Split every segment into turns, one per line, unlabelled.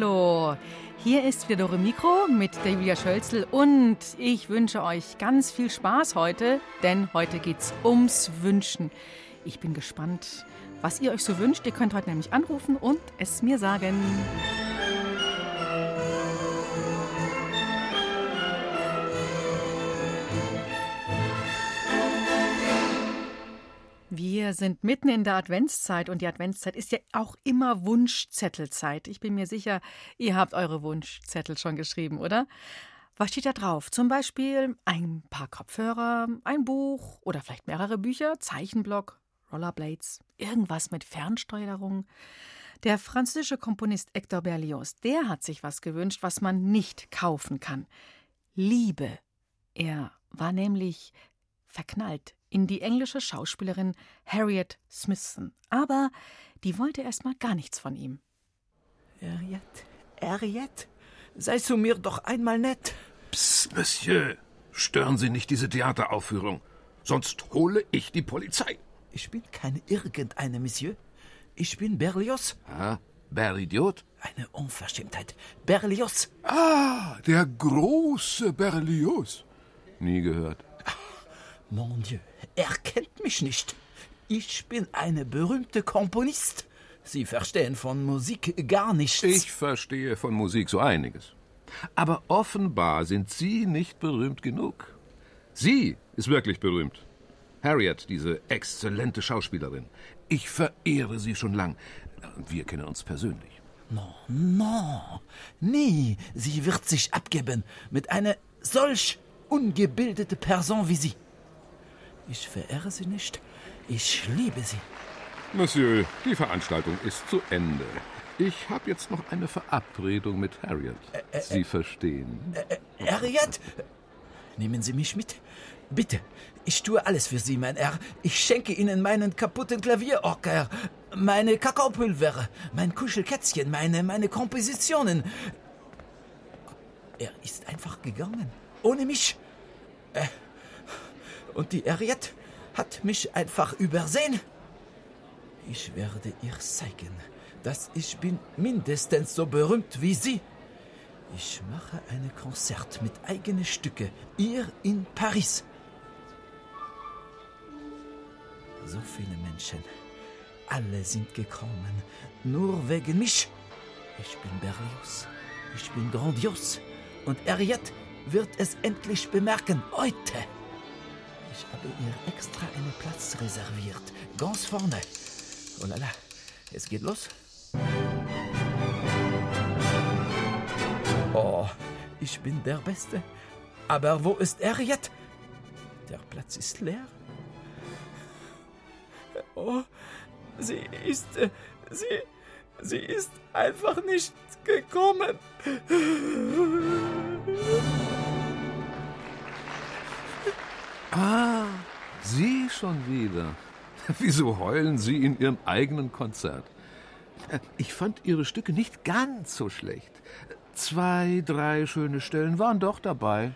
Hallo, hier ist wieder Dore Mikro mit der Schölzel und ich wünsche euch ganz viel Spaß heute, denn heute geht's ums Wünschen. Ich bin gespannt, was ihr euch so wünscht. Ihr könnt heute nämlich anrufen und es mir sagen. Sind mitten in der Adventszeit und die Adventszeit ist ja auch immer Wunschzettelzeit. Ich bin mir sicher, ihr habt eure Wunschzettel schon geschrieben, oder? Was steht da drauf? Zum Beispiel ein paar Kopfhörer, ein Buch oder vielleicht mehrere Bücher, Zeichenblock, Rollerblades, irgendwas mit Fernsteuerung. Der französische Komponist Hector Berlioz, der hat sich was gewünscht, was man nicht kaufen kann. Liebe. Er war nämlich verknallt in die englische Schauspielerin Harriet Smithson. Aber die wollte erst mal gar nichts von ihm.
Harriet, Harriet, sei zu mir doch einmal nett.
Psst, Monsieur, stören Sie nicht diese Theateraufführung, sonst hole ich die Polizei.
Ich bin keine irgendeine, Monsieur. Ich bin Berlioz.
Ah, Beridiot?
Eine Unverschämtheit. Berlioz.
Ah, der große Berlioz.
Nie gehört.
Mon Dieu, er kennt mich nicht. Ich bin eine berühmte Komponist. Sie verstehen von Musik gar nichts.
Ich verstehe von Musik so einiges. Aber offenbar sind Sie nicht berühmt genug. Sie ist wirklich berühmt. Harriet, diese exzellente Schauspielerin. Ich verehre sie schon lang. Wir kennen uns persönlich.
No, no, nie. Sie wird sich abgeben mit einer solch ungebildete Person wie Sie. Ich verehre sie nicht. Ich liebe sie.
Monsieur, die Veranstaltung ist zu Ende. Ich habe jetzt noch eine Verabredung mit Harriet. Sie verstehen.
Harriet, nehmen Sie mich mit. Bitte, ich tue alles für Sie, mein Herr. Ich schenke Ihnen meinen kaputten Klavierorker, meine Kakaopulver, mein Kuschelkätzchen, meine, meine Kompositionen. Er ist einfach gegangen. Ohne mich. Äh, und die Harriet hat mich einfach übersehen. Ich werde ihr zeigen, dass ich bin mindestens so berühmt wie sie. Ich mache ein Konzert mit eigenen Stücke hier in Paris. So viele Menschen, alle sind gekommen, nur wegen mich. Ich bin Berlioz, ich bin grandios und Harriet wird es endlich bemerken heute. Ich habe ihr extra einen Platz reserviert. Ganz vorne. Oh la la. Es geht los. Oh, ich bin der Beste. Aber wo ist Harriet? Der Platz ist leer. Oh, sie ist. Sie. Sie ist einfach nicht gekommen.
Ah, Sie schon wieder. Wieso heulen Sie in Ihrem eigenen Konzert? Ich fand Ihre Stücke nicht ganz so schlecht. Zwei, drei schöne Stellen waren doch dabei.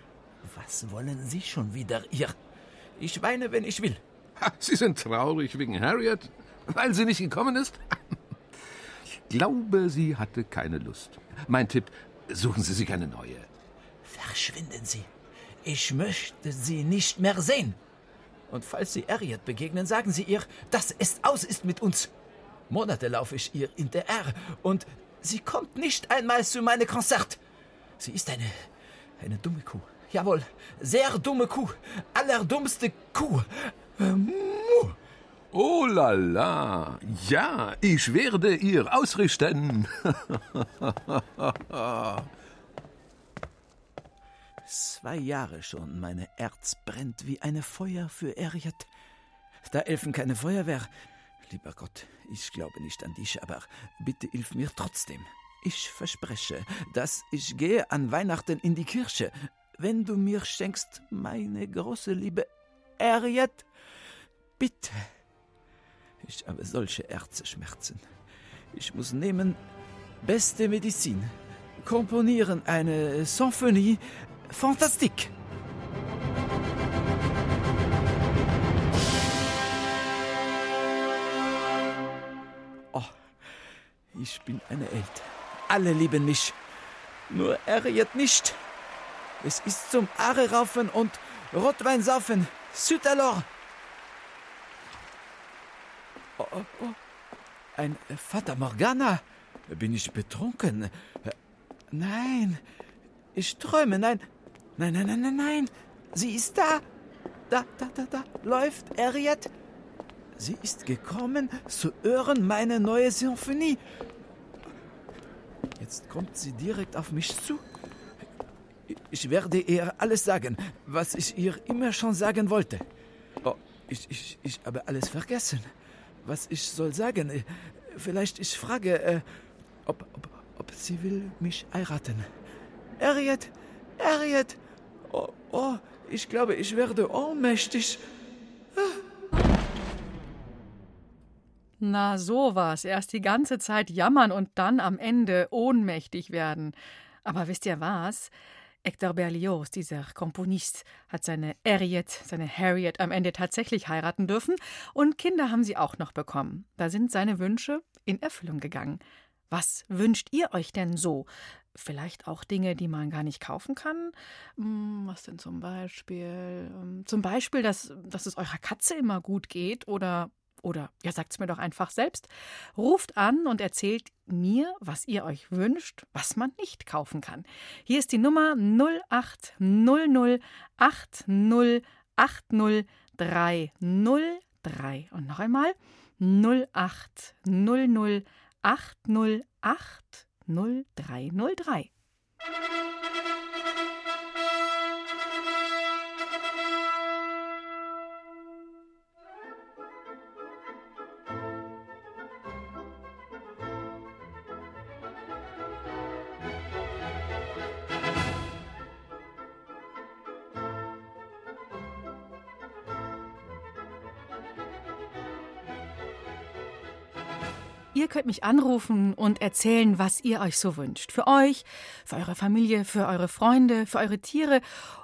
Was wollen Sie schon wieder, ihr? Ich weine, wenn ich will.
Sie sind traurig wegen Harriet, weil sie nicht gekommen ist? Ich glaube, sie hatte keine Lust. Mein Tipp, suchen Sie sich eine neue.
Verschwinden Sie. Ich möchte Sie nicht mehr sehen. Und falls Sie Harriet begegnen, sagen Sie ihr, dass es aus ist mit uns. Monate laufe ich ihr hinterher und sie kommt nicht einmal zu meinem Konzert. Sie ist eine, eine dumme Kuh. Jawohl, sehr dumme Kuh. Allerdummste Kuh.
Oh la la, ja, ich werde ihr ausrichten.
Zwei Jahre schon, meine Herz brennt wie eine Feuer für Harriet. Da helfen keine Feuerwehr. Lieber Gott, ich glaube nicht an dich, aber bitte hilf mir trotzdem. Ich verspreche, dass ich gehe an Weihnachten in die Kirche, wenn du mir schenkst, meine große Liebe Harriet. Bitte. Ich habe solche Herzschmerzen. Ich muss nehmen beste Medizin. Komponieren eine Symphonie. Fantastik. Oh, ich bin eine Held. Alle lieben mich. Nur Harriet nicht. Es ist zum Aare raufen und Rotwein saufen. Süd alors. Oh, oh, oh. Ein Fata Morgana. Bin ich betrunken? Nein. Ich träume. Nein. Nein, nein, nein, nein, nein. Sie ist da. Da, da, da, da. Läuft Harriet. Sie ist gekommen zu hören meine neue Symphonie. Jetzt kommt sie direkt auf mich zu. Ich werde ihr alles sagen, was ich ihr immer schon sagen wollte. Oh, ich, ich, ich habe alles vergessen. Was ich soll sagen? Vielleicht ich frage, äh, ob, ob, ob sie will mich heiraten. Harriet, Harriet. Oh, oh, ich glaube, ich werde ohnmächtig.
Na sowas, erst die ganze Zeit jammern und dann am Ende ohnmächtig werden. Aber wisst ihr was? Hector Berlioz, dieser Komponist, hat seine Harriet, seine Harriet am Ende tatsächlich heiraten dürfen und Kinder haben sie auch noch bekommen. Da sind seine Wünsche in Erfüllung gegangen. Was wünscht ihr euch denn so? Vielleicht auch Dinge, die man gar nicht kaufen kann? Hm, was denn zum Beispiel? Ähm, zum Beispiel, dass, dass es eurer Katze immer gut geht oder oder ja, sagt es mir doch einfach selbst. Ruft an und erzählt mir, was ihr euch wünscht, was man nicht kaufen kann. Hier ist die Nummer 0800 8080303. Und noch einmal 0800 808 0303. könnt mich anrufen und erzählen, was ihr euch so wünscht. Für euch, für eure Familie, für eure Freunde, für eure Tiere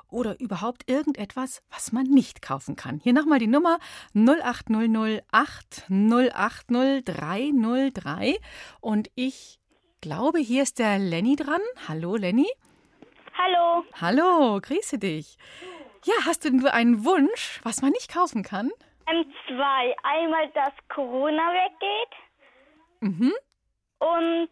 oder überhaupt irgendetwas, was man nicht kaufen kann. Hier nochmal die Nummer 0800 8080 303. Und ich glaube, hier ist der Lenny dran. Hallo, Lenny.
Hallo.
Hallo, grüße dich. Ja, hast du nur einen Wunsch, was man nicht kaufen kann?
Ähm, zwei. Einmal, dass Corona weggeht.
Mhm.
Und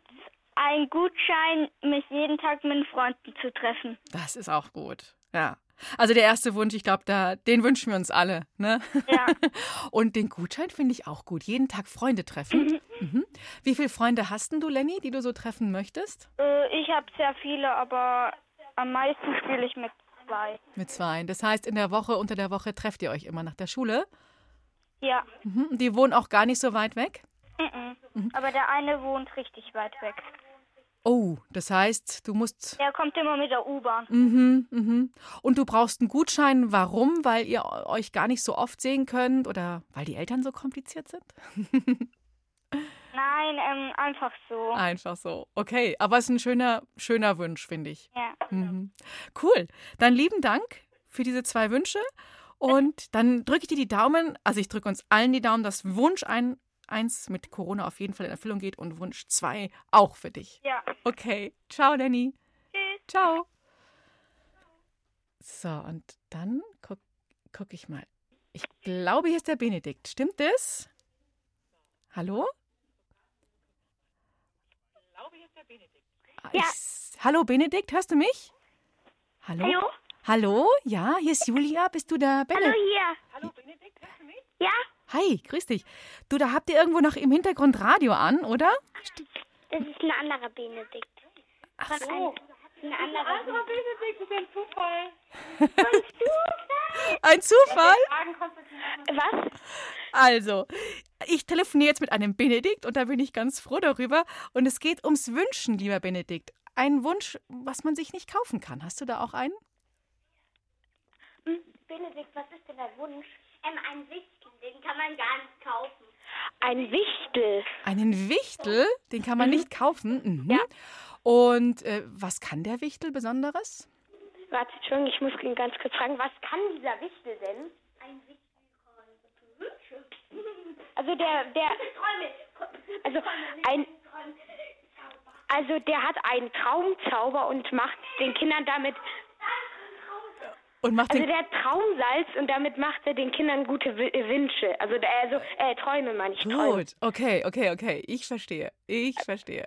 ein Gutschein, mich jeden Tag mit Freunden zu treffen.
Das ist auch gut. Ja. Also der erste Wunsch, ich glaube, da, den wünschen wir uns alle. Ne?
Ja.
Und den Gutschein finde ich auch gut. Jeden Tag Freunde treffen. Mhm. Wie viele Freunde hast denn du, Lenny, die du so treffen möchtest?
Äh, ich habe sehr viele, aber am meisten spiele ich mit zwei.
Mit zwei. Das heißt, in der Woche, unter der Woche trefft ihr euch immer nach der Schule.
Ja.
Mhm. Die wohnen auch gar nicht so weit weg.
Mhm. Aber der eine wohnt richtig weit weg.
Oh, das heißt, du musst.
Er kommt immer mit der U-Bahn.
Mhm, mhm. Und du brauchst einen Gutschein. Warum? Weil ihr euch gar nicht so oft sehen könnt oder weil die Eltern so kompliziert sind?
Nein, ähm, einfach so.
Einfach so. Okay, aber es ist ein schöner, schöner Wunsch, finde ich.
Ja.
Mhm. Cool. Dann lieben Dank für diese zwei Wünsche. Und dann drücke ich dir die Daumen, also ich drücke uns allen die Daumen, dass Wunsch ein, eins mit Corona auf jeden Fall in Erfüllung geht und Wunsch zwei auch für dich.
Ja.
Okay. Ciao, Lenny.
Tschüss.
Ciao. So, und dann gucke guck ich mal. Ich glaube, hier ist der Benedikt. Stimmt das? Hallo? Ah,
Ja.
Ich, hallo, Benedikt, hörst du mich? Hallo?
Hallo?
Hallo? Ja, hier ist Julia. Bist du der
Hallo
Benedikt?
hier. Hallo Benedikt, hörst du mich? Ja,
Hi, grüß dich. Du, da habt ihr irgendwo noch im Hintergrund Radio an, oder?
das ist ein anderer Benedikt.
Ach
Von
so.
ein anderer.
Anderer Benedikt ist ein Zufall.
Ein Zufall?
Fragen Konstantin.
Was?
Also, ich telefoniere jetzt mit einem Benedikt und da bin ich ganz froh darüber. Und es geht ums Wünschen, lieber Benedikt. Ein Wunsch, was man sich nicht kaufen kann. Hast du da auch einen?
Hm, Benedikt, was ist denn dein Wunsch? Ähm, ein Wichtel, den kann man gar nicht kaufen. Ein Wichtel?
Einen Wichtel, den kann man nicht kaufen. Mhm.
Ja.
Und äh, was kann der Wichtel Besonderes?
Warte, Entschuldigung, ich muss ihn ganz kurz fragen, was kann dieser Wichtel denn? Ein Wichtel Also der, der, also ein, also der hat einen Traumzauber und macht den Kindern damit,
Und macht
also der hat Traumsalz und damit macht er den Kindern gute äh, Wünsche. Also, also äh, Träume meine ich, Träume.
Gut, okay, okay, okay. Ich verstehe. Ich verstehe.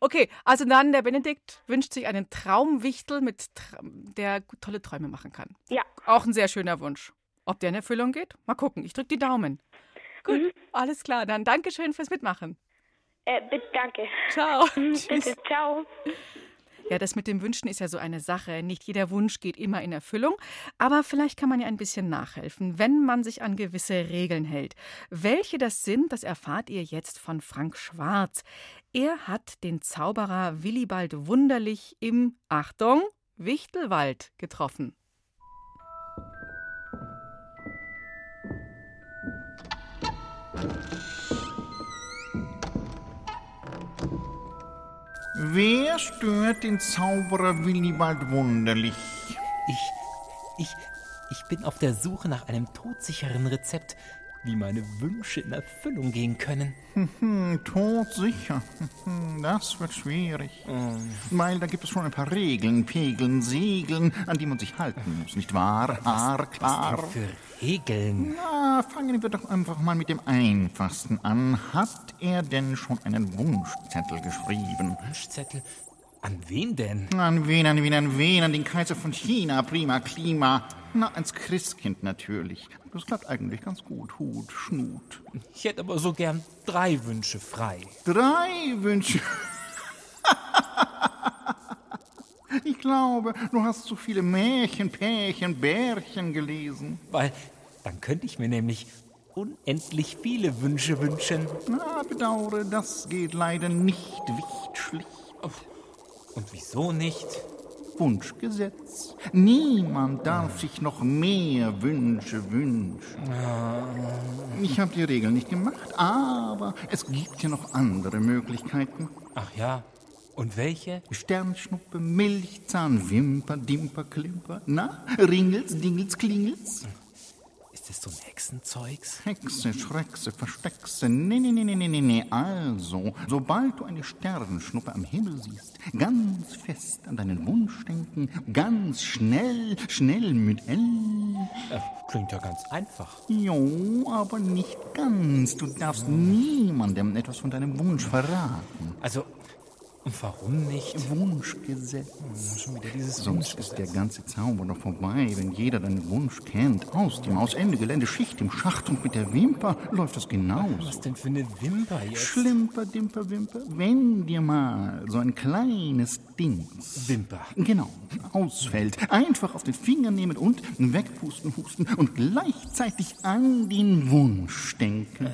Okay, also dann der Benedikt wünscht sich einen Traumwichtel, mit der tolle Träume machen kann.
Ja.
Auch ein sehr schöner Wunsch. Ob der in Erfüllung geht? Mal gucken. Ich drücke die Daumen. Gut,
Mhm.
alles klar. Dann Dankeschön fürs Mitmachen.
Äh, bitte, danke.
Ciao. Tschüss.
Bitte, ciao.
Ja, das mit dem Wünschen ist ja so eine Sache. Nicht jeder Wunsch geht immer in Erfüllung, aber vielleicht kann man ja ein bisschen nachhelfen, wenn man sich an gewisse Regeln hält. Welche das sind, das erfahrt ihr jetzt von Frank Schwarz. Er hat den Zauberer Willibald Wunderlich im, Achtung, Wichtelwald getroffen.
Wer stört den Zauberer Willibald Wunderlich?
Ich, ich, ich bin auf der Suche nach einem todsicheren Rezept, wie meine Wünsche in Erfüllung gehen können.
Hm, todsicher. Hm, Das wird schwierig. Weil da gibt es schon ein paar Regeln, Pegeln, Segeln, an die man sich halten muss, nicht wahr? Haarklar.
Was denn für Regeln?
Na, fangen wir doch einfach mal mit dem Einfachsten an. Hat er denn schon einen Wunschzettel geschrieben?
Wunschzettel? An wen denn?
An wen, an wen, an wen? An den Kaiser von China, prima Klima. Na, ans Christkind natürlich. Das klappt eigentlich ganz gut. Hut, Schnut.
Ich hätte aber so gern drei Wünsche frei.
Drei Wünsche. Ich glaube, du hast zu viele Märchen, Pärchen, Bärchen gelesen.
Weil dann könnte ich mir nämlich unendlich viele Wünsche wünschen.
Na, bedauere, das geht leider nicht wichtschlich.
Und wieso nicht?
Wunschgesetz. Niemand darf sich noch mehr Wünsche wünschen. Ich habe die Regeln nicht gemacht, aber es gibt ja noch andere Möglichkeiten.
Ach ja. Und welche?
Sternschnuppe, Milchzahn, Wimper, Dimper, Klimper. Na, Ringels, Dingels, Klingels.
Das so ein Hexenzeugs?
Hexe, Schreckse, Versteckse. Nee, nee, nee, nee, nee, nee, nee. Also, sobald du eine Sternschnuppe am Himmel siehst, ganz fest an deinen Wunsch denken, ganz schnell, schnell mit L.
Äh, klingt ja ganz einfach.
Jo, aber nicht ganz. Du darfst niemandem etwas von deinem Wunsch verraten.
Also, und warum nicht?
Wunschgesetz.
Schon wieder dieses
Sonst ist der ganze Zauber doch vorbei, wenn jeder deinen Wunsch kennt. Aus dem Aus Ende Gelände, Schicht im Schacht und mit der Wimper läuft das genauso.
Was denn für eine Wimper jetzt?
Schlimper, Dimper, Wimper, wenn dir mal so ein kleines Dings.
Wimper.
Genau, ausfällt. Einfach auf den Finger nehmen und wegpusten, husten und gleichzeitig an den Wunsch denken.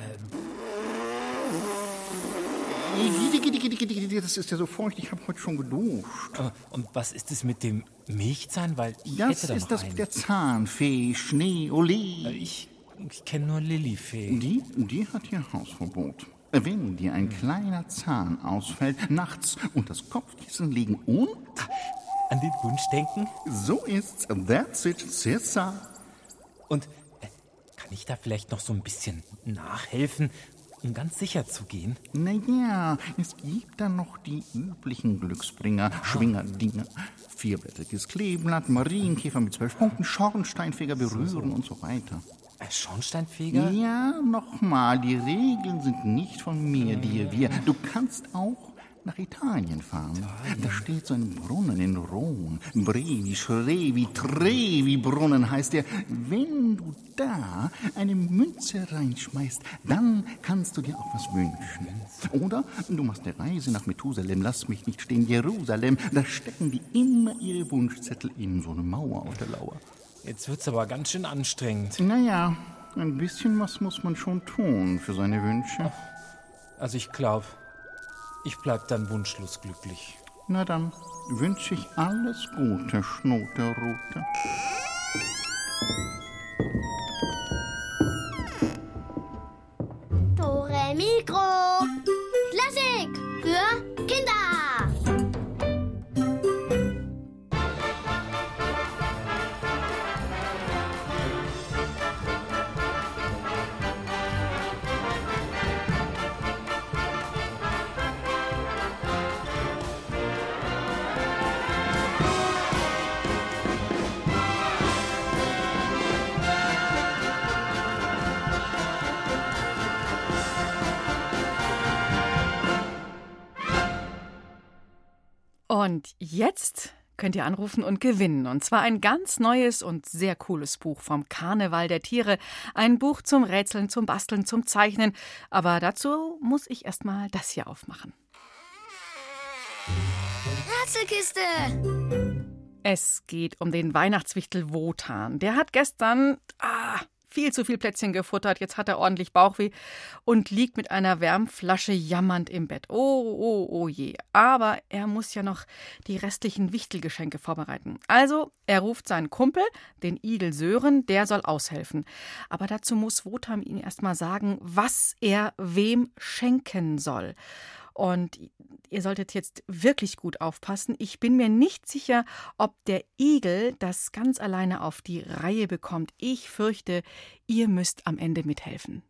Das ist ja so feucht, ich habe heute schon geduscht.
Äh, Und was ist es mit dem Milchzahn? Weil ich
Das
hätte da
ist
noch
das
einen.
der Zahnfee, Schnee, Ole.
Ich, ich kenne nur Lillifee.
Die, die hat hier Hausverbot. Wenn dir ein kleiner Zahn ausfällt, nachts und das Kopfkissen liegen und
An den Wunsch denken?
so ist's. That's it, Cessa.
Und äh, kann ich da vielleicht noch so ein bisschen nachhelfen, um ganz sicher zu gehen?
Naja, es gibt dann noch die üblichen Glücksbringer, Schwingerdinger. Vierblättriges Kleeblatt, Marienkäfer mit zwölf Punkten, Schornsteinfeger berühren und so weiter.
Ein Schornsteinfeger?
Ja, nochmal, die Regeln sind nicht von mir, dir, wir. Du kannst auch nach Italien fahren. Da steht so ein Brunnen in Rom. Brevi, Schrevi, Trevi Brunnen heißt der. Wenn du da eine Münze reinschmeißt, dann kannst du dir auch was wünschen. Oder du machst eine Reise nach Methusalem, lass mich nicht stehen, Jerusalem. Da stecken die immer ihre Wunschzettel in so eine Mauer auf der Lauer.
Jetzt wird's aber ganz schön anstrengend.
Naja, ein bisschen was muss man schon tun für seine Wünsche.
Also ich glaube, ich bleib dann wunschlos glücklich.
Na dann wünsche ich alles Gute, Schnoterrute.
Dore Mikro.
Und jetzt könnt ihr anrufen und gewinnen. Und zwar ein ganz neues und sehr cooles Buch vom Karneval der Tiere. Ein Buch zum Rätseln, zum Basteln, zum Zeichnen. Aber dazu muss ich erst mal das hier aufmachen.
Rätselkiste.
Es geht um den Weihnachtswichtel Wotan. Der hat gestern ah, viel zu viel Plätzchen gefuttert. Jetzt hat er ordentlich Bauchweh und liegt mit einer Wärmflasche jammernd im Bett. Oh, oh, oh je. Aber er muss ja noch die restlichen Wichtelgeschenke vorbereiten. Also, er ruft seinen Kumpel, den Idel Sören, der soll aushelfen. Aber dazu muss Wotan ihm erst mal sagen, was er wem schenken soll. Und ihr solltet jetzt wirklich gut aufpassen. Ich bin mir nicht sicher, ob der Igel das ganz alleine auf die Reihe bekommt. Ich fürchte, ihr müsst am Ende mithelfen.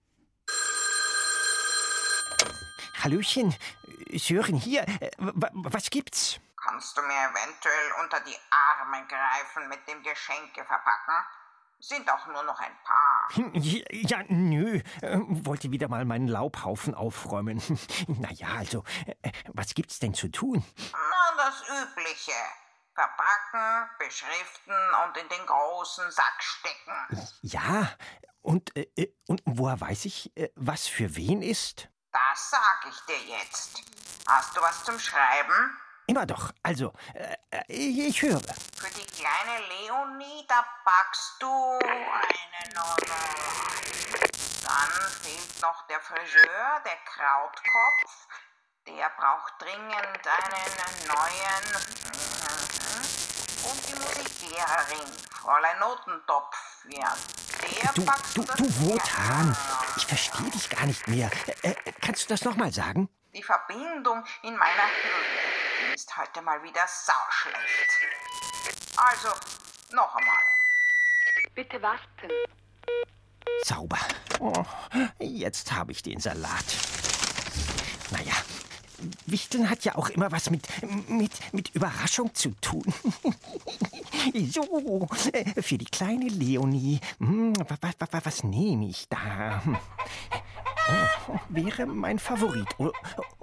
Hallöchen, Sören hier. Äh, wa- Was gibt's?
Kannst du mir eventuell unter die Arme greifen mit dem Geschenke verpacken? Sind auch nur noch ein paar.
Hm, Ja, nö. äh, Wollte wieder mal meinen Laubhaufen aufräumen. Naja, also, äh, was gibt's denn zu tun?
Na, das Übliche. Verpacken, beschriften und in den großen Sack stecken.
Ja, und, äh, äh, und woher weiß ich, äh, was für wen ist?
Das sag ich dir jetzt. Hast du was zum Schreiben?
Immer doch. Also, äh, äh, ich höre.
Für die kleine Leonie, da packst du eine Nonne. Dann fehlt noch der Friseur, der Krautkopf. Der braucht dringend einen neuen. Mhm. Und die Musiklehrerin, Fräulein Notentopf. Ja, der
Du,
packst
du, du Wotan, ich verstehe dich gar nicht mehr. Äh, äh, kannst du das nochmal sagen?
Die Verbindung in meiner die ist heute mal wieder sauschlecht. Also, noch einmal.
Bitte warten.
Sauber. Oh, jetzt habe ich den Salat. Naja, Wichteln hat ja auch immer was mit, mit, mit Überraschung zu tun. so, äh, für die kleine Leonie. Hm, wa- wa- wa- wa- was nehme ich da? Hm. Oh, wäre mein Favorit. O-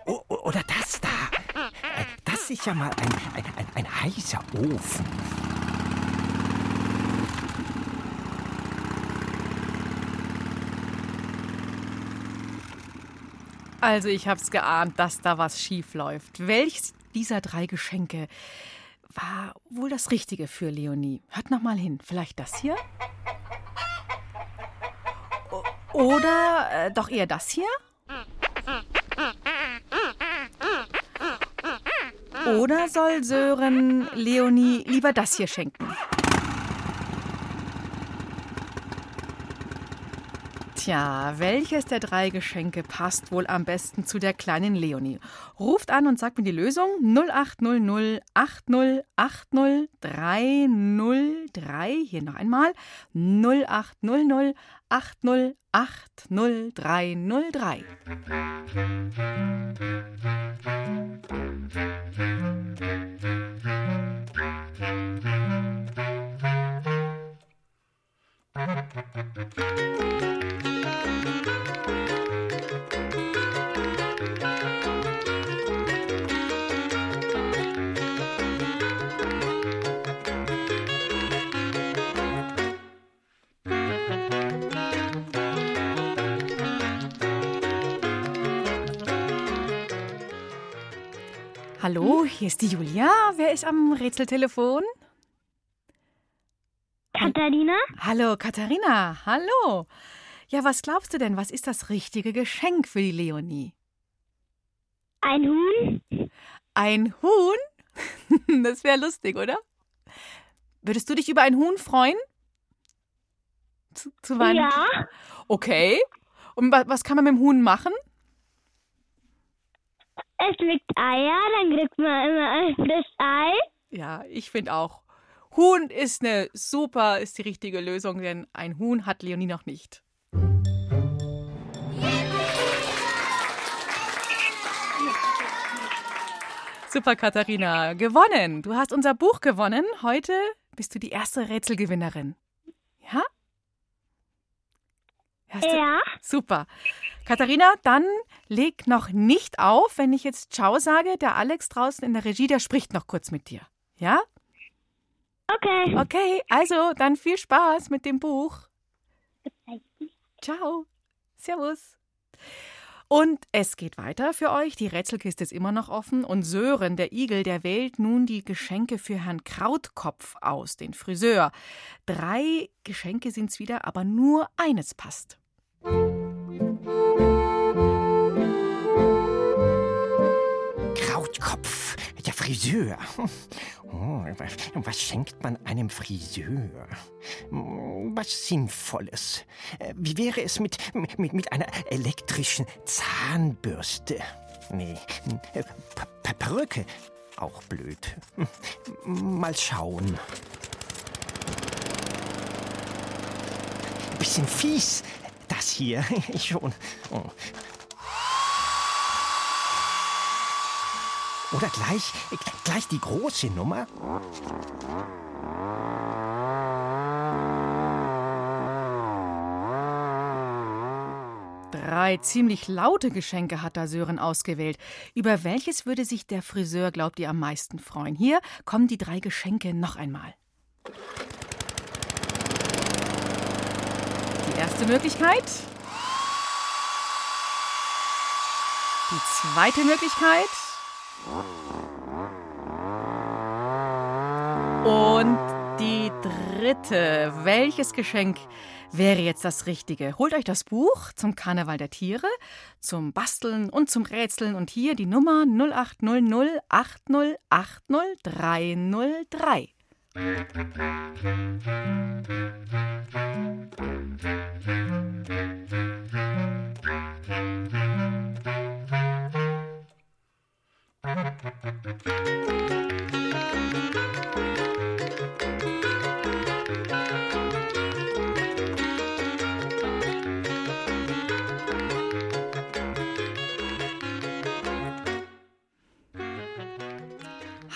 o- o- Oder das da. Ist ja mal ein, ein, ein, ein heißer Ofen.
Also, ich hab's geahnt, dass da was schief läuft. Welches dieser drei Geschenke war wohl das Richtige für Leonie? Hört noch mal hin. Vielleicht das hier? Oder äh, doch eher das hier? Oder soll Sören Leonie lieber das hier schenken? Tja, welches der drei Geschenke passt wohl am besten zu der kleinen Leonie? Ruft an und sagt mir die Lösung 0800 8080 303. Hier noch einmal 0800 8080 303. Hallo, hier ist die Julia. Wer ist am Rätseltelefon?
Katharina?
Hallo, Katharina. Hallo. Ja, was glaubst du denn? Was ist das richtige Geschenk für die Leonie?
Ein Huhn?
Ein Huhn? Das wäre lustig, oder? Würdest du dich über ein Huhn freuen? Zu, zu Weihnachten?
Ja.
Okay. Und wa was kann man mit dem Huhn machen?
Es legt Eier, dann kriegt man immer ein frisches Ei.
Ja, ich finde auch. Huhn ist eine super, ist die richtige Lösung, denn ein Huhn hat Leonie noch nicht. Super, Katharina. Gewonnen. Du hast unser Buch gewonnen. Heute bist du die erste Rätselgewinnerin. Ja?
Ja.
Super. Katharina, dann leg noch nicht auf, wenn ich jetzt Ciao sage. Der Alex draußen in der Regie, der spricht noch kurz mit dir. Ja?
Okay.
Okay, also dann viel Spaß mit dem Buch. Ciao. Servus. Und es geht weiter für euch. Die Rätselkiste ist immer noch offen. Und Sören, der Igel, der wählt nun die Geschenke für Herrn Krautkopf aus, den Friseur. Drei Geschenke sind's wieder, aber nur eines passt.
Krautkopf, Friseur. Oh, was, schenkt man einem Friseur? Was Sinnvolles. Wie wäre es mit, mit, mit einer elektrischen Zahnbürste? Nee, Perücke. Auch blöd. Mal schauen. Bisschen fies, das hier. Schon. Oh. Oder gleich, gleich die große Nummer?
Drei ziemlich laute Geschenke hat da Sören ausgewählt. Über welches würde sich der Friseur, glaubt ihr, am meisten freuen? Hier kommen die drei Geschenke noch einmal. Die erste Möglichkeit. Die zweite Möglichkeit. Und die dritte. Welches Geschenk wäre jetzt das Richtige? Holt euch das Buch zum Karneval der Tiere, zum Basteln und zum Rätseln und hier die Nummer 0800 8080 303.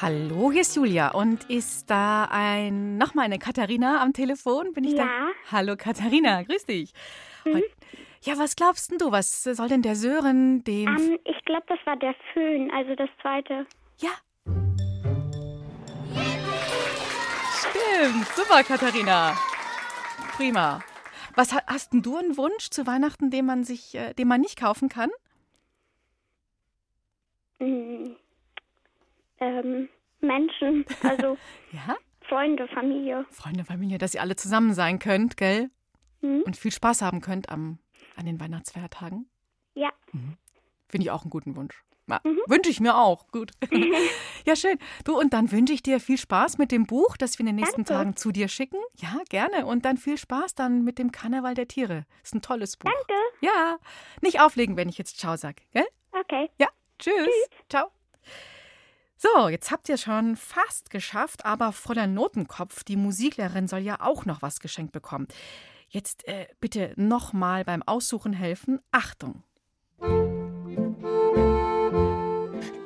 Hallo, hier ist Julia. Und ist da ein nochmal eine Katharina am Telefon? Bin ich da?
Ja.
Hallo Katharina, grüß dich. Heu- Ja, was glaubst denn du? Was soll denn der Sören dem.
Ähm, ich glaube, das war der Föhn, also das zweite.
Ja. Stimmt. Super, Katharina. Prima. Was ha- hast denn du einen Wunsch zu Weihnachten, den man sich, äh, den man nicht kaufen kann?
Hm. Ähm, Menschen, also
Ja?
Freunde, Familie.
Freunde, Familie, dass ihr alle zusammen sein könnt, gell?
Hm?
Und viel Spaß haben könnt am, an den Weihnachtsfeiertagen.
Ja.
Finde ich auch einen guten Wunsch. Ja, Wünsche ich mir auch. Gut. ja, schön. Du, und dann wünsche ich dir viel Spaß mit dem Buch, das wir in den nächsten
Danke.
Tagen zu dir schicken. Ja, gerne. Und dann viel Spaß dann mit dem Karneval der Tiere. Ist ein tolles Buch.
Danke.
Ja. Nicht auflegen, wenn ich jetzt Ciao sage, gell?
Okay.
Ja. Tschüss. Ciao. So, jetzt habt ihr schon fast geschafft, aber Fräulein Notenkopf, die Musiklehrerin, soll ja auch noch was geschenkt bekommen. Jetzt äh, bitte nochmal beim Aussuchen helfen. Achtung.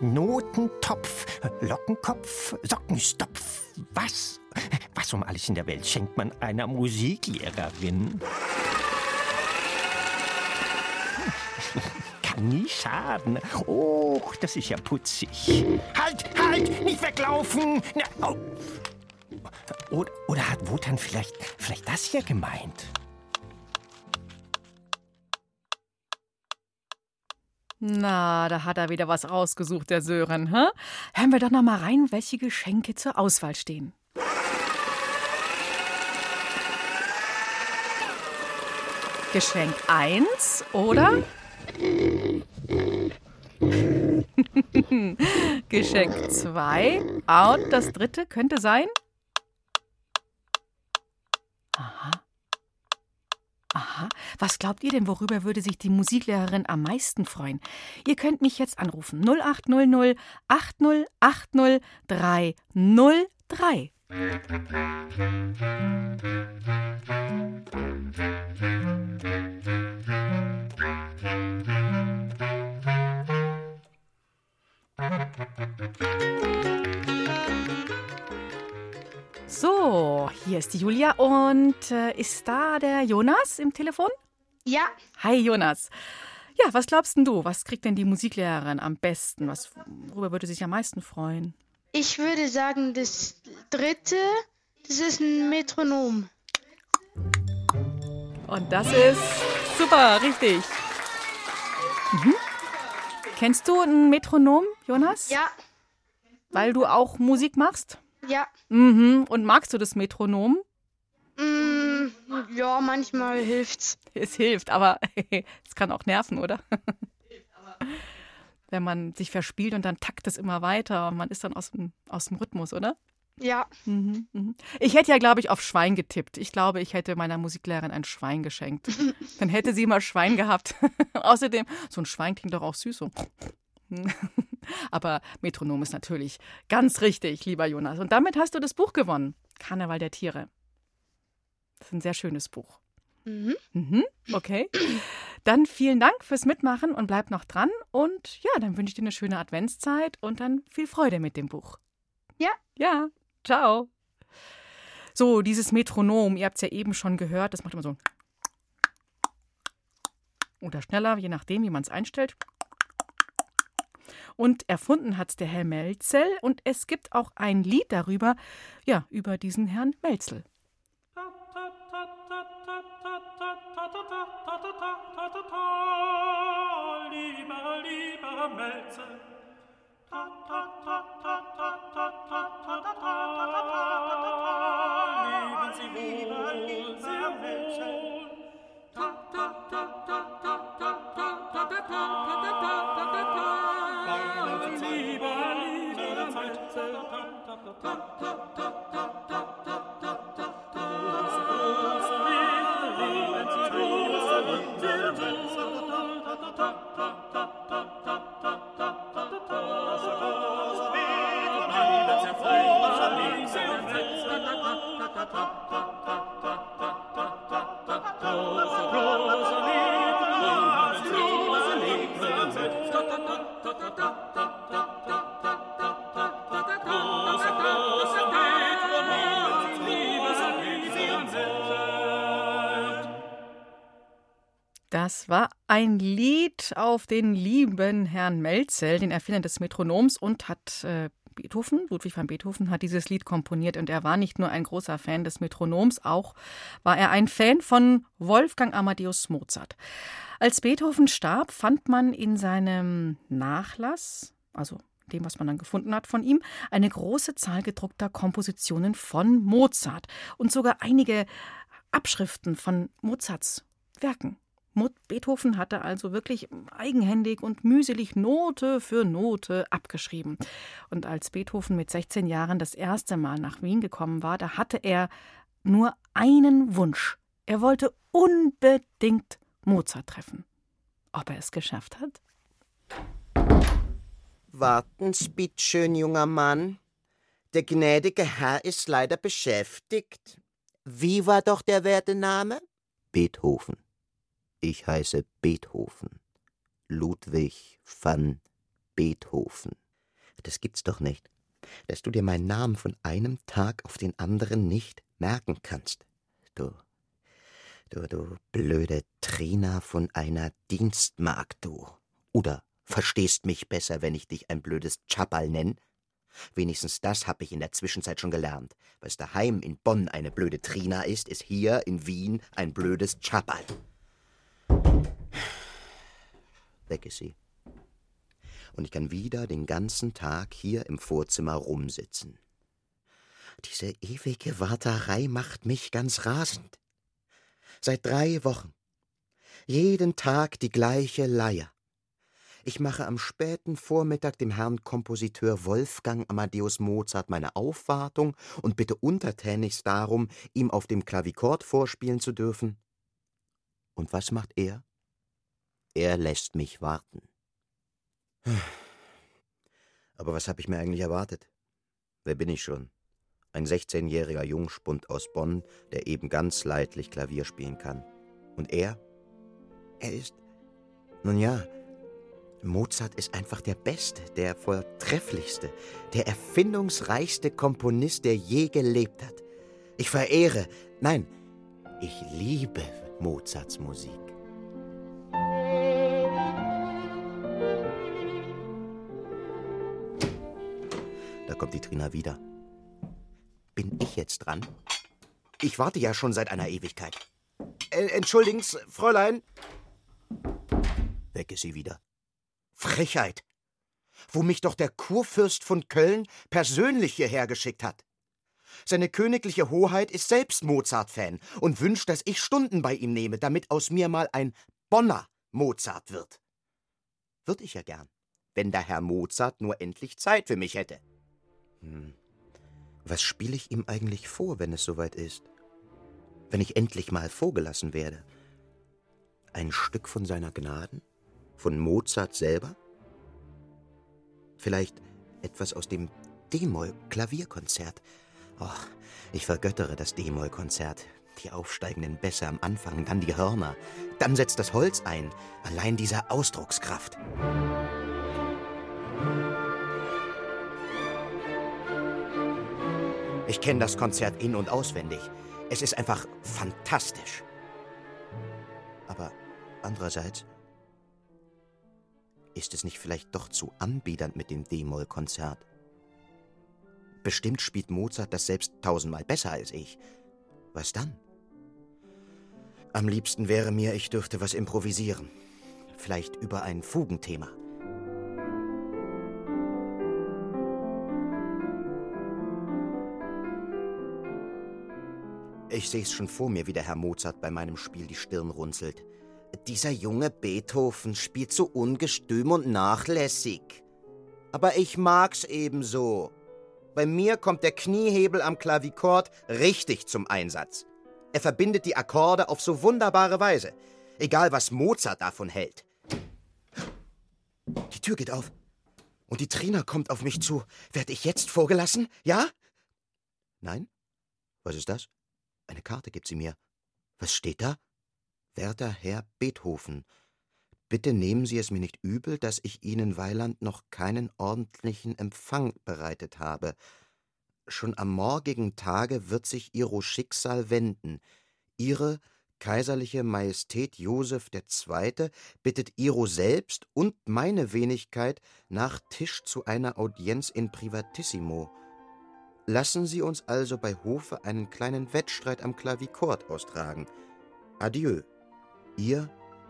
Notentopf, Lockenkopf, Sockenstopf. Was? Was um alles in der Welt schenkt man einer Musiklehrerin? Kann nie schaden. Oh, das ist ja putzig. Halt, halt, nicht weglaufen! Na, oh. Oder, oder hat Wotan vielleicht, vielleicht das hier gemeint?
Na, da hat er wieder was rausgesucht, der Sören. Hä? Hören wir doch noch mal rein, welche Geschenke zur Auswahl stehen. Geschenk 1 oder? Geschenk 2. Und das dritte könnte sein? Aha. Aha. Was glaubt ihr denn, worüber würde sich die Musiklehrerin am meisten freuen? Ihr könnt mich jetzt anrufen. 0800 8080 303. So, hier ist die Julia und äh, ist da der Jonas im Telefon?
Ja.
Hi Jonas. Ja, was glaubst denn du? Was kriegt denn die Musiklehrerin am besten? Was, worüber würde sie sich am meisten freuen?
Ich würde sagen, das dritte, das ist ein Metronom.
Und das ist super, richtig. Mhm. Kennst du ein Metronom, Jonas?
Ja.
Weil du auch Musik machst?
Ja.
Mhm. Und magst du das Metronom?
Mm, ja, manchmal hilft's.
Es hilft, aber es kann auch nerven, oder? Wenn man sich verspielt und dann takt es immer weiter und man ist dann aus dem, aus dem Rhythmus, oder?
Ja.
Mhm, mhm. Ich hätte ja, glaube ich, auf Schwein getippt. Ich glaube, ich hätte meiner Musiklehrerin ein Schwein geschenkt. Dann hätte sie mal Schwein gehabt. Außerdem, so ein Schwein klingt doch auch süß. So. Aber Metronom ist natürlich ganz richtig, lieber Jonas. Und damit hast du das Buch gewonnen. Karneval der Tiere. Das ist ein sehr schönes Buch.
Mhm.
Mhm, okay. Dann vielen Dank fürs Mitmachen und bleib noch dran. Und ja, dann wünsche ich dir eine schöne Adventszeit und dann viel Freude mit dem Buch.
Ja.
Ja. Ciao. So, dieses Metronom, ihr habt es ja eben schon gehört, das macht immer so. Oder schneller, je nachdem, wie man es einstellt. Und erfunden hat es der Herr Melzel und es gibt auch ein Lied darüber, ja, über diesen Herrn Melzel.
Lieber, lieber Melzel,
Das war ein Lied auf den lieben Herrn Melzel, den Erfinder des Metronoms, und hat äh, Beethoven, Ludwig van Beethoven, hat dieses Lied komponiert. Und er war nicht nur ein großer Fan des Metronoms, auch war er ein Fan von Wolfgang Amadeus Mozart. Als Beethoven starb, fand man in seinem Nachlass, also dem, was man dann gefunden hat von ihm, eine große Zahl gedruckter Kompositionen von Mozart und sogar einige Abschriften von Mozarts Werken. Beethoven hatte also wirklich eigenhändig und mühselig Note für Note abgeschrieben. Und als Beethoven mit 16 Jahren das erste Mal nach Wien gekommen war, da hatte er nur einen Wunsch. Er wollte unbedingt Mozart treffen. Ob er es geschafft hat?
Warten's, bitteschön, junger Mann. Der gnädige Herr ist leider beschäftigt. Wie war doch der werte Name? Beethoven. Ich heiße Beethoven. Ludwig van Beethoven. Das gibt's doch nicht, dass du dir meinen Namen von einem Tag auf den anderen nicht merken kannst. Du, du, du blöde Trina von einer Dienstmagd, du. Oder verstehst mich besser, wenn ich dich ein blödes Tschapal nenn? Wenigstens das hab ich in der Zwischenzeit schon gelernt. Was daheim in Bonn eine blöde Trina ist, ist hier in Wien ein blödes Tschapal. Weg ist sie. und ich kann wieder den ganzen Tag hier im Vorzimmer rumsitzen. Diese ewige Warterei macht mich ganz rasend. Seit drei Wochen. Jeden Tag die gleiche Leier. Ich mache am späten Vormittag dem Herrn Kompositeur Wolfgang Amadeus Mozart meine Aufwartung und bitte untertänigst darum, ihm auf dem Klavikord vorspielen zu dürfen. Und was macht er? Er lässt mich warten. Aber was habe ich mir eigentlich erwartet? Wer bin ich schon? Ein 16-jähriger Jungspund aus Bonn, der eben ganz leidlich Klavier spielen kann. Und er? Er ist. Nun ja, Mozart ist einfach der Beste, der Vortrefflichste, der erfindungsreichste Komponist, der je gelebt hat. Ich verehre, nein, ich liebe Mozarts Musik. Kommt die Trina wieder. Bin ich jetzt dran? Ich warte ja schon seit einer Ewigkeit. Äh, entschuldigen Sie, Fräulein. Weg ist sie wieder. Frechheit. Wo mich doch der Kurfürst von Köln persönlich hierher geschickt hat. Seine königliche Hoheit ist selbst Mozart-Fan und wünscht, dass ich Stunden bei ihm nehme, damit aus mir mal ein Bonner Mozart wird. Würd ich ja gern, wenn der Herr Mozart nur endlich Zeit für mich hätte. Hm. Was spiele ich ihm eigentlich vor, wenn es soweit ist? Wenn ich endlich mal vorgelassen werde? Ein Stück von seiner Gnaden? Von Mozart selber? Vielleicht etwas aus dem D-Moll-Klavierkonzert? Oh, ich vergöttere das D-Moll-Konzert. Die aufsteigenden Bässe am Anfang, dann die Hörner. Dann setzt das Holz ein. Allein dieser Ausdruckskraft. Ich kenne das Konzert in- und auswendig. Es ist einfach fantastisch. Aber andererseits ist es nicht vielleicht doch zu anbiedernd mit dem D-Moll-Konzert? Bestimmt spielt Mozart das selbst tausendmal besser als ich. Was dann? Am liebsten wäre mir, ich dürfte was improvisieren. Vielleicht über ein Fugenthema. Ich sehe es schon vor mir, wie der Herr Mozart bei meinem Spiel die Stirn runzelt. Dieser junge Beethoven spielt so ungestüm und nachlässig. Aber ich mag's ebenso. Bei mir kommt der Kniehebel am Klavikord richtig zum Einsatz. Er verbindet die Akkorde auf so wunderbare Weise. Egal, was Mozart davon hält. Die Tür geht auf. Und die Trina kommt auf mich zu. Werd ich jetzt vorgelassen? Ja? Nein? Was ist das? Eine Karte gibt sie mir. Was steht da? Werter Herr Beethoven, bitte nehmen Sie es mir nicht übel, dass ich Ihnen Weiland noch keinen ordentlichen Empfang bereitet habe. Schon am morgigen Tage wird sich Ihro Schicksal wenden. Ihre kaiserliche Majestät Joseph II. bittet Ihro selbst und meine Wenigkeit nach Tisch zu einer Audienz in Privatissimo. Lassen Sie uns also bei Hofe einen kleinen Wettstreit am Klavikord austragen. Adieu. Ihr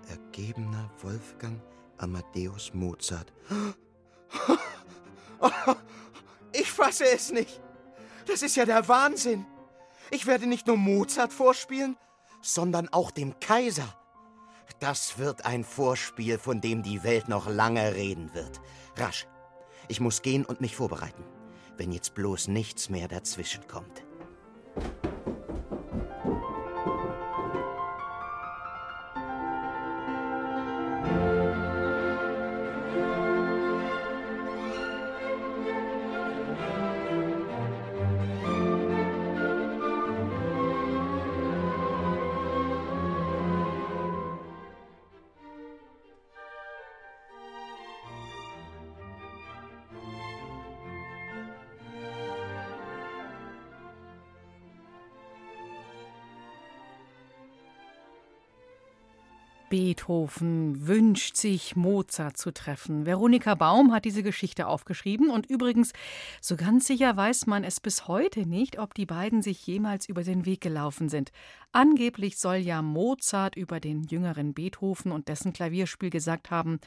ergebener Wolfgang Amadeus Mozart. Ich fasse es nicht. Das ist ja der Wahnsinn. Ich werde nicht nur Mozart vorspielen, sondern auch dem Kaiser. Das wird ein Vorspiel, von dem die Welt noch lange reden wird. Rasch. Ich muss gehen und mich vorbereiten, wenn jetzt bloß nichts mehr dazwischen
Beethoven wünscht sich, Mozart zu treffen. Veronika Baum hat diese Geschichte aufgeschrieben und übrigens, so ganz sicher weiß man es bis heute nicht, ob die beiden sich jemals über den Weg gelaufen sind. Angeblich soll ja Mozart über den jüngeren Beethoven und dessen Klavierspiel gesagt haben,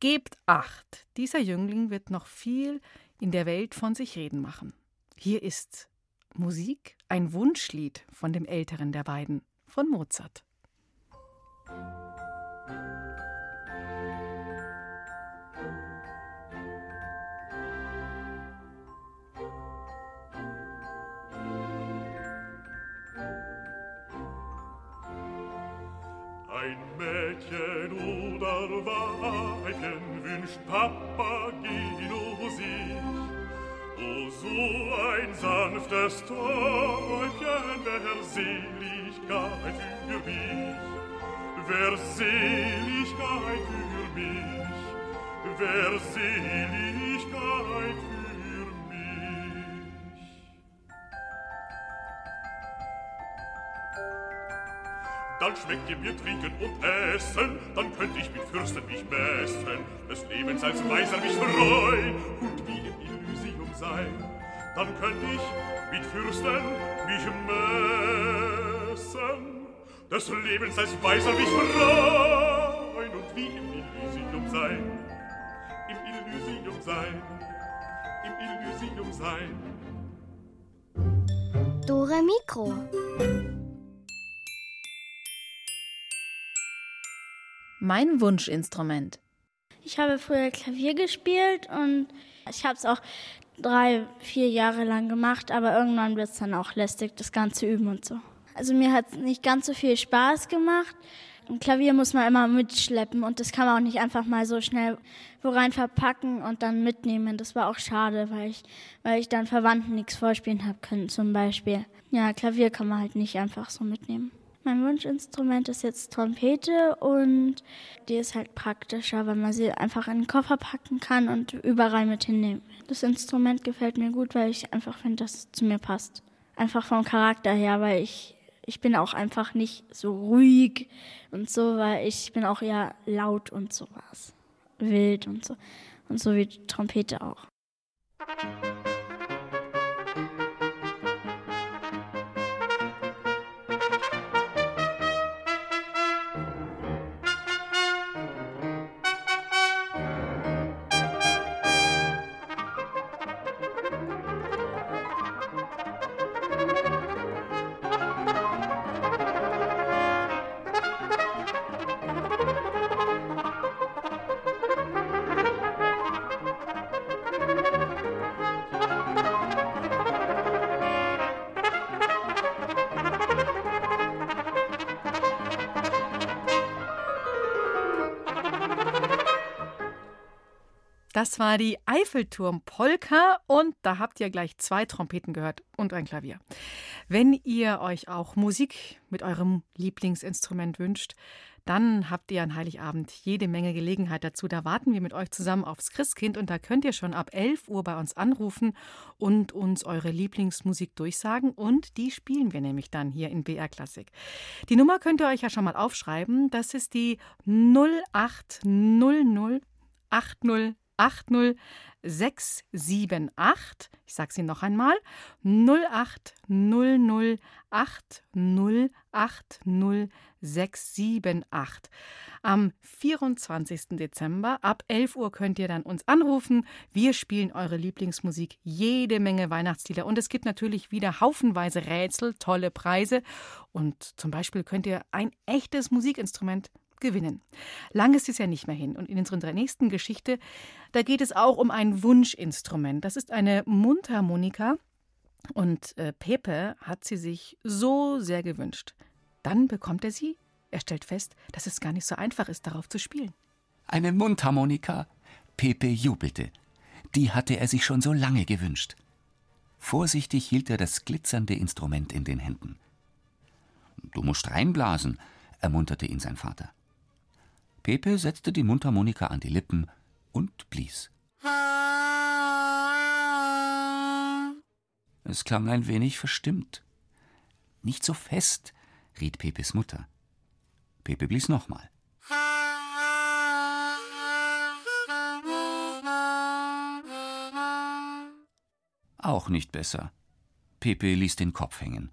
Gebt acht, dieser Jüngling wird noch viel in der Welt von sich reden machen. Hier ist Musik, ein Wunschlied von dem älteren der beiden, von Mozart.
Mädchen oder Weibchen wünscht Papageno sich. O, so ein sanftes Träumchen, wer Seligkeit für mich, wer Seligkeit für mich, wer Seligkeit für mich. Dann schmeckt ihr Bier trinken und essen, dann könnt ich mit Fürsten mich messen, des Lebens als Weiser mich freuen und wie im Elysium sein. Dann könnt ich mit Fürsten mich messen, des Lebens als Weiser mich freuen und wie im Elysium sein. Im Elysium sein. Im Elysium sein.
Dore Mikro.
Mein Wunschinstrument.
Ich habe früher Klavier gespielt und ich habe es auch drei, vier Jahre lang gemacht, aber irgendwann wird es dann auch lästig, das ganze Üben und so. Also mir hat es nicht ganz so viel Spaß gemacht. Ein Klavier muss man immer mitschleppen und das kann man auch nicht einfach mal so schnell wo rein verpacken und dann mitnehmen. Das war auch schade, weil ich, weil ich dann Verwandten nichts vorspielen habe können zum Beispiel. Ja, Klavier kann man halt nicht einfach so mitnehmen. Mein Wunschinstrument ist jetzt Trompete und die ist halt praktischer, weil man sie einfach in den Koffer packen kann und überall mit hinnehmen. Das Instrument gefällt mir gut, weil ich einfach finde, dass es zu mir passt. Einfach vom Charakter her, weil ich, ich bin auch einfach nicht so ruhig und so, weil ich bin auch eher laut und sowas. Wild und so. Und so wie Trompete auch.
Das war die Eiffelturm-Polka und da habt ihr gleich zwei Trompeten gehört und ein Klavier. Wenn ihr euch auch Musik mit eurem Lieblingsinstrument wünscht, dann habt ihr an Heiligabend jede Menge Gelegenheit dazu. Da warten wir mit euch zusammen aufs Christkind und da könnt ihr schon ab 11 Uhr bei uns anrufen und uns eure Lieblingsmusik durchsagen und die spielen wir nämlich dann hier in BR Klassik. Die Nummer könnt ihr euch ja schon mal aufschreiben. Das ist die 0800 80 80678. Ich sage sie noch einmal. 08008080678. Am 24. Dezember ab 11 Uhr könnt ihr dann uns anrufen. Wir spielen eure Lieblingsmusik, jede Menge Weihnachtslieder und es gibt natürlich wieder haufenweise Rätsel, tolle Preise und zum Beispiel könnt ihr ein echtes Musikinstrument gewinnen. Lang ist es ja nicht mehr hin. Und in unserer nächsten Geschichte, da geht es auch um ein Wunschinstrument. Das ist eine Mundharmonika. Und äh, Pepe hat sie sich so sehr gewünscht. Dann bekommt er sie. Er stellt fest, dass es gar nicht so einfach ist, darauf zu spielen.
Eine Mundharmonika. Pepe jubelte. Die hatte er sich schon so lange gewünscht. Vorsichtig hielt er das glitzernde Instrument in den Händen. Du musst reinblasen, ermunterte ihn sein Vater. Pepe setzte die Mundharmonika an die Lippen und blies. Es klang ein wenig verstimmt. Nicht so fest, riet Pepes Mutter. Pepe blies nochmal. Auch nicht besser. Pepe ließ den Kopf hängen.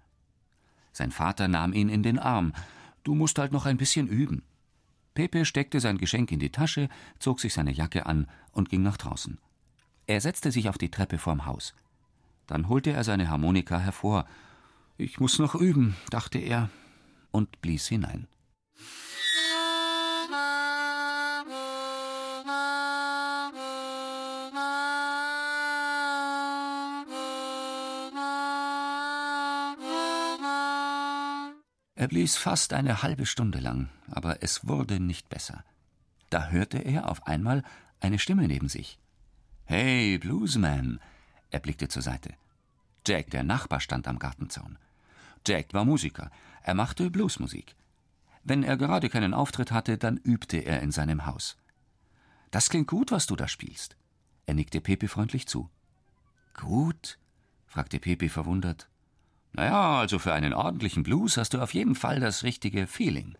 Sein Vater nahm ihn in den Arm. Du musst halt noch ein bisschen üben. Pepe steckte sein Geschenk in die Tasche, zog sich seine Jacke an und ging nach draußen. Er setzte sich auf die Treppe vorm Haus. Dann holte er seine Harmonika hervor. Ich muss noch üben, dachte er und blies hinein. Er blies fast eine halbe Stunde lang, aber es wurde nicht besser. Da hörte er auf einmal eine Stimme neben sich. Hey, Bluesman! Er blickte zur Seite. Jack, der Nachbar, stand am Gartenzaun. Jack war Musiker. Er machte Bluesmusik. Wenn er gerade keinen Auftritt hatte, dann übte er in seinem Haus. Das klingt gut, was du da spielst. Er nickte Pepe freundlich zu. Gut? fragte Pepe verwundert. Naja, also für einen ordentlichen Blues hast du auf jeden Fall das richtige Feeling.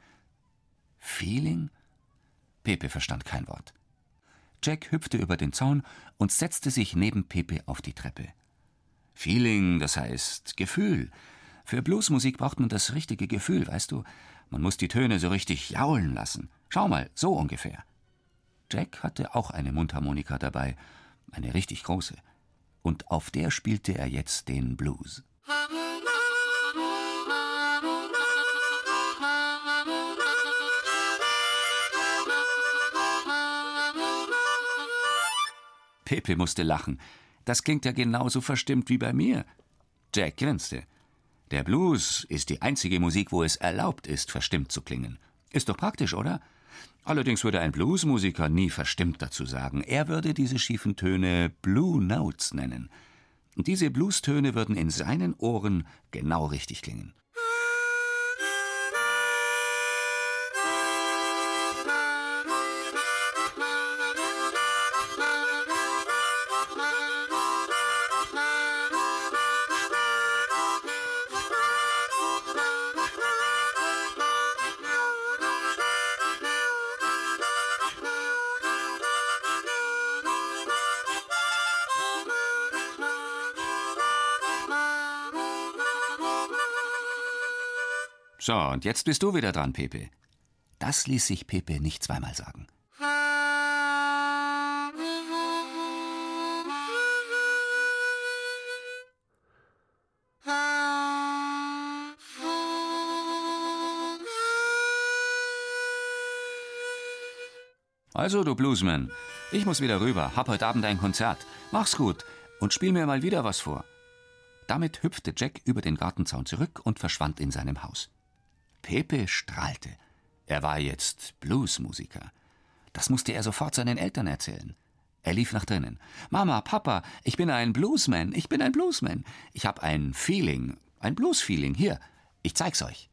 Feeling? Pepe verstand kein Wort. Jack hüpfte über den Zaun und setzte sich neben Pepe auf die Treppe. Feeling, das heißt Gefühl. Für Bluesmusik braucht man das richtige Gefühl, weißt du? Man muss die Töne so richtig jaulen lassen. Schau mal, so ungefähr. Jack hatte auch eine Mundharmonika dabei, eine richtig große. Und auf der spielte er jetzt den Blues. Pepe musste lachen. Das klingt ja genauso verstimmt wie bei mir. Jack grinste. Der Blues ist die einzige Musik, wo es erlaubt ist, verstimmt zu klingen. Ist doch praktisch, oder? Allerdings würde ein Bluesmusiker nie verstimmt dazu sagen. Er würde diese schiefen Töne Blue Notes nennen. Und diese Bluestöne würden in seinen Ohren genau richtig klingen. So, und jetzt bist du wieder dran, Pepe. Das ließ sich Pepe nicht zweimal sagen. Also, du Bluesman, ich muss wieder rüber, hab heute Abend ein Konzert. Mach's gut und spiel mir mal wieder was vor. Damit hüpfte Jack über den Gartenzaun zurück und verschwand in seinem Haus. Pepe strahlte. Er war jetzt Bluesmusiker. Das musste er sofort seinen Eltern erzählen. Er lief nach drinnen. Mama, Papa, ich bin ein Bluesman, ich bin ein Bluesman. Ich hab ein Feeling, ein Blues-Feeling. Hier, ich zeig's euch.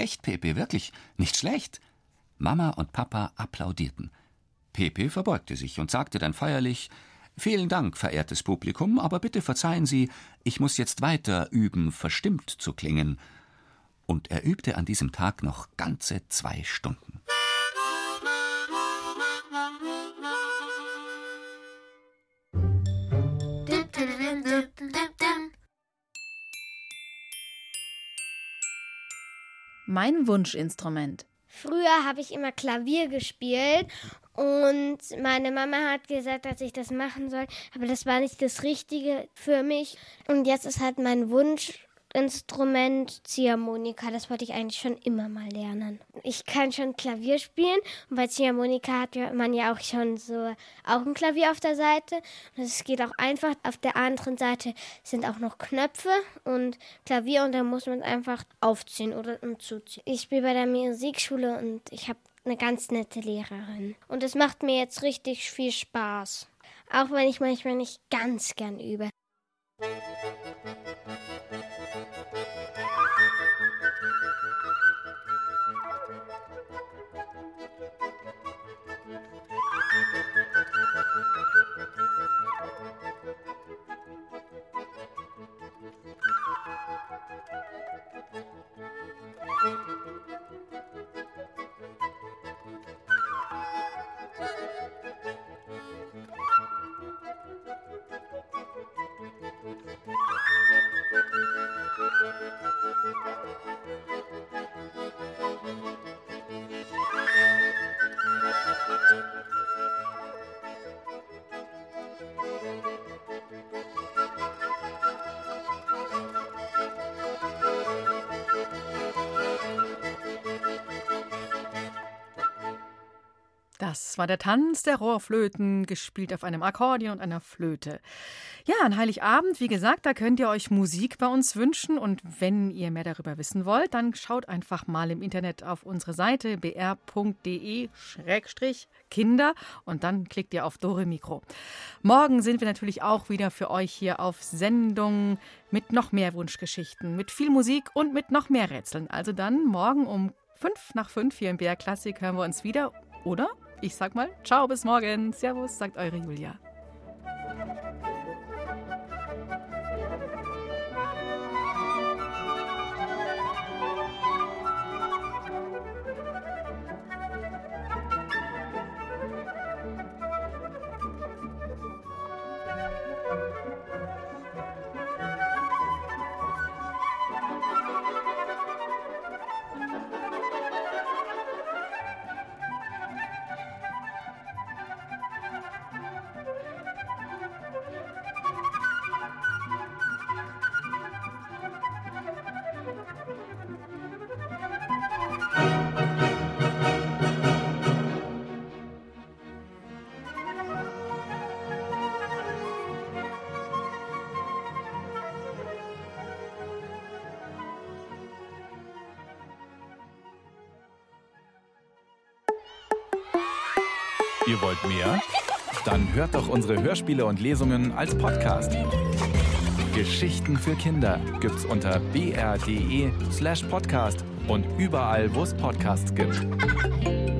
Schlecht, Pepe, wirklich, nicht schlecht. Mama und Papa applaudierten. Pepe verbeugte sich und sagte dann feierlich Vielen Dank, verehrtes Publikum, aber bitte verzeihen Sie, ich muss jetzt weiter üben, verstimmt zu klingen. Und er übte an diesem Tag noch ganze zwei Stunden.
Mein Wunschinstrument.
Früher habe ich immer Klavier gespielt und meine Mama hat gesagt, dass ich das machen soll, aber das war nicht das Richtige für mich. Und jetzt ist halt mein Wunschinstrument Ziehharmonika. Das wollte ich eigentlich schon immer mal lernen. Ich kann schon Klavier spielen und bei Ziehharmonika hat man ja auch schon so auch ein Klavier auf der Seite. Und es geht auch einfach. Auf der anderen Seite sind auch noch Knöpfe und Klavier und da muss man es einfach aufziehen oder zuziehen. Ich spiele bei der Musikschule und ich habe eine ganz nette Lehrerin. Und es macht mir jetzt richtig viel Spaß. Auch wenn ich manchmal nicht ganz gern übe.
Das war der Tanz der Rohrflöten, gespielt auf einem Akkordeon und einer Flöte. Ja, an Heiligabend, wie gesagt, da könnt ihr euch Musik bei uns wünschen. Und wenn ihr mehr darüber wissen wollt, dann schaut einfach mal im Internet auf unsere Seite br.de-kinder und dann klickt ihr auf Dore Mikro. Morgen sind wir natürlich auch wieder für euch hier auf Sendung mit noch mehr Wunschgeschichten, mit viel Musik und mit noch mehr Rätseln. Also dann morgen um fünf nach fünf hier im BR Klassik hören wir uns wieder, oder? Ich sag mal, ciao, bis morgen. Servus, sagt eure Julia.
Mehr? Dann hört doch unsere Hörspiele und Lesungen als Podcast. Geschichten für Kinder gibt's unter br.de slash podcast und überall, wo es Podcasts gibt.